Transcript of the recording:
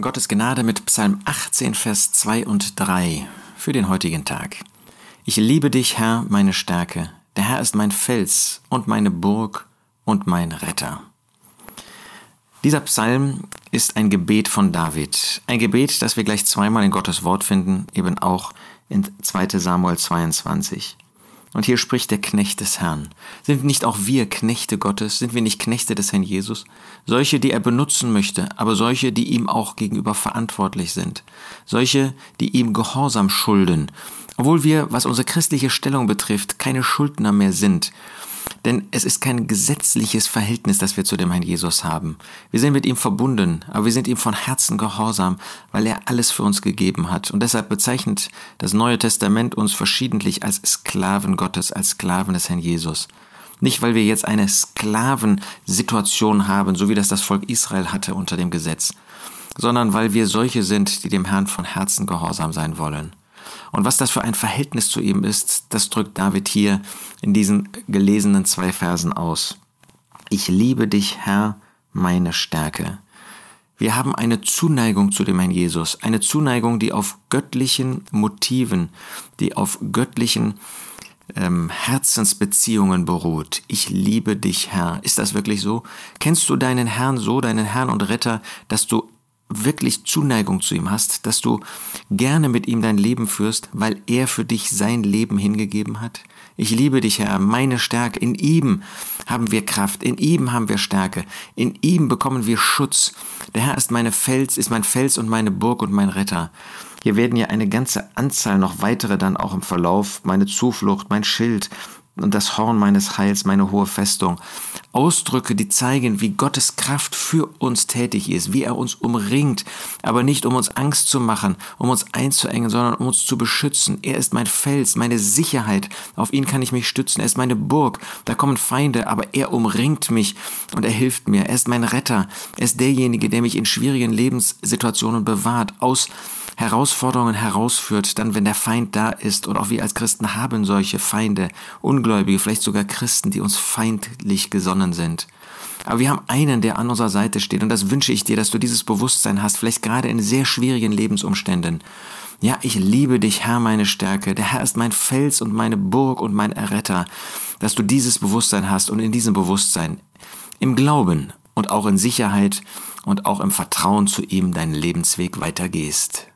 Gottes Gnade mit Psalm 18, Vers 2 und 3 für den heutigen Tag. Ich liebe dich, Herr, meine Stärke. Der Herr ist mein Fels und meine Burg und mein Retter. Dieser Psalm ist ein Gebet von David. Ein Gebet, das wir gleich zweimal in Gottes Wort finden, eben auch in 2 Samuel 22. Und hier spricht der Knecht des Herrn. Sind nicht auch wir Knechte Gottes? Sind wir nicht Knechte des Herrn Jesus? Solche, die er benutzen möchte, aber solche, die ihm auch gegenüber verantwortlich sind. Solche, die ihm Gehorsam schulden. Obwohl wir, was unsere christliche Stellung betrifft, keine Schuldner mehr sind. Denn es ist kein gesetzliches Verhältnis, das wir zu dem Herrn Jesus haben. Wir sind mit ihm verbunden, aber wir sind ihm von Herzen gehorsam, weil er alles für uns gegeben hat. Und deshalb bezeichnet das Neue Testament uns verschiedentlich als Sklaven Gottes, als Sklaven des Herrn Jesus. Nicht, weil wir jetzt eine Sklavensituation haben, so wie das das Volk Israel hatte unter dem Gesetz, sondern weil wir solche sind, die dem Herrn von Herzen gehorsam sein wollen. Und was das für ein Verhältnis zu ihm ist, das drückt David hier in diesen gelesenen zwei Versen aus. Ich liebe dich, Herr, meine Stärke. Wir haben eine Zuneigung zu dem Herrn Jesus, eine Zuneigung, die auf göttlichen Motiven, die auf göttlichen ähm, Herzensbeziehungen beruht. Ich liebe dich, Herr. Ist das wirklich so? Kennst du deinen Herrn so, deinen Herrn und Retter, dass du wirklich Zuneigung zu ihm hast, dass du gerne mit ihm dein Leben führst, weil er für dich sein Leben hingegeben hat? Ich liebe dich, Herr, meine Stärke. In ihm haben wir Kraft, in ihm haben wir Stärke, in ihm bekommen wir Schutz. Der Herr ist meine Fels, ist mein Fels und meine Burg und mein Retter. Hier werden ja eine ganze Anzahl noch weitere dann auch im Verlauf, meine Zuflucht, mein Schild, und das Horn meines Heils, meine hohe Festung. Ausdrücke, die zeigen, wie Gottes Kraft für uns tätig ist, wie er uns umringt, aber nicht um uns Angst zu machen, um uns einzuengen, sondern um uns zu beschützen. Er ist mein Fels, meine Sicherheit, auf ihn kann ich mich stützen, er ist meine Burg, da kommen Feinde, aber er umringt mich und er hilft mir, er ist mein Retter, er ist derjenige, der mich in schwierigen Lebenssituationen bewahrt, aus Herausforderungen herausführt, dann wenn der Feind da ist und auch wir als Christen haben solche Feinde, Ungläubige, vielleicht sogar Christen, die uns feindlich gesonnen sind. Aber wir haben einen, der an unserer Seite steht und das wünsche ich dir, dass du dieses Bewusstsein hast, vielleicht gerade in sehr schwierigen Lebensumständen. Ja, ich liebe dich, Herr, meine Stärke. Der Herr ist mein Fels und meine Burg und mein Erretter. Dass du dieses Bewusstsein hast und in diesem Bewusstsein im Glauben und auch in Sicherheit und auch im Vertrauen zu ihm deinen Lebensweg weitergehst.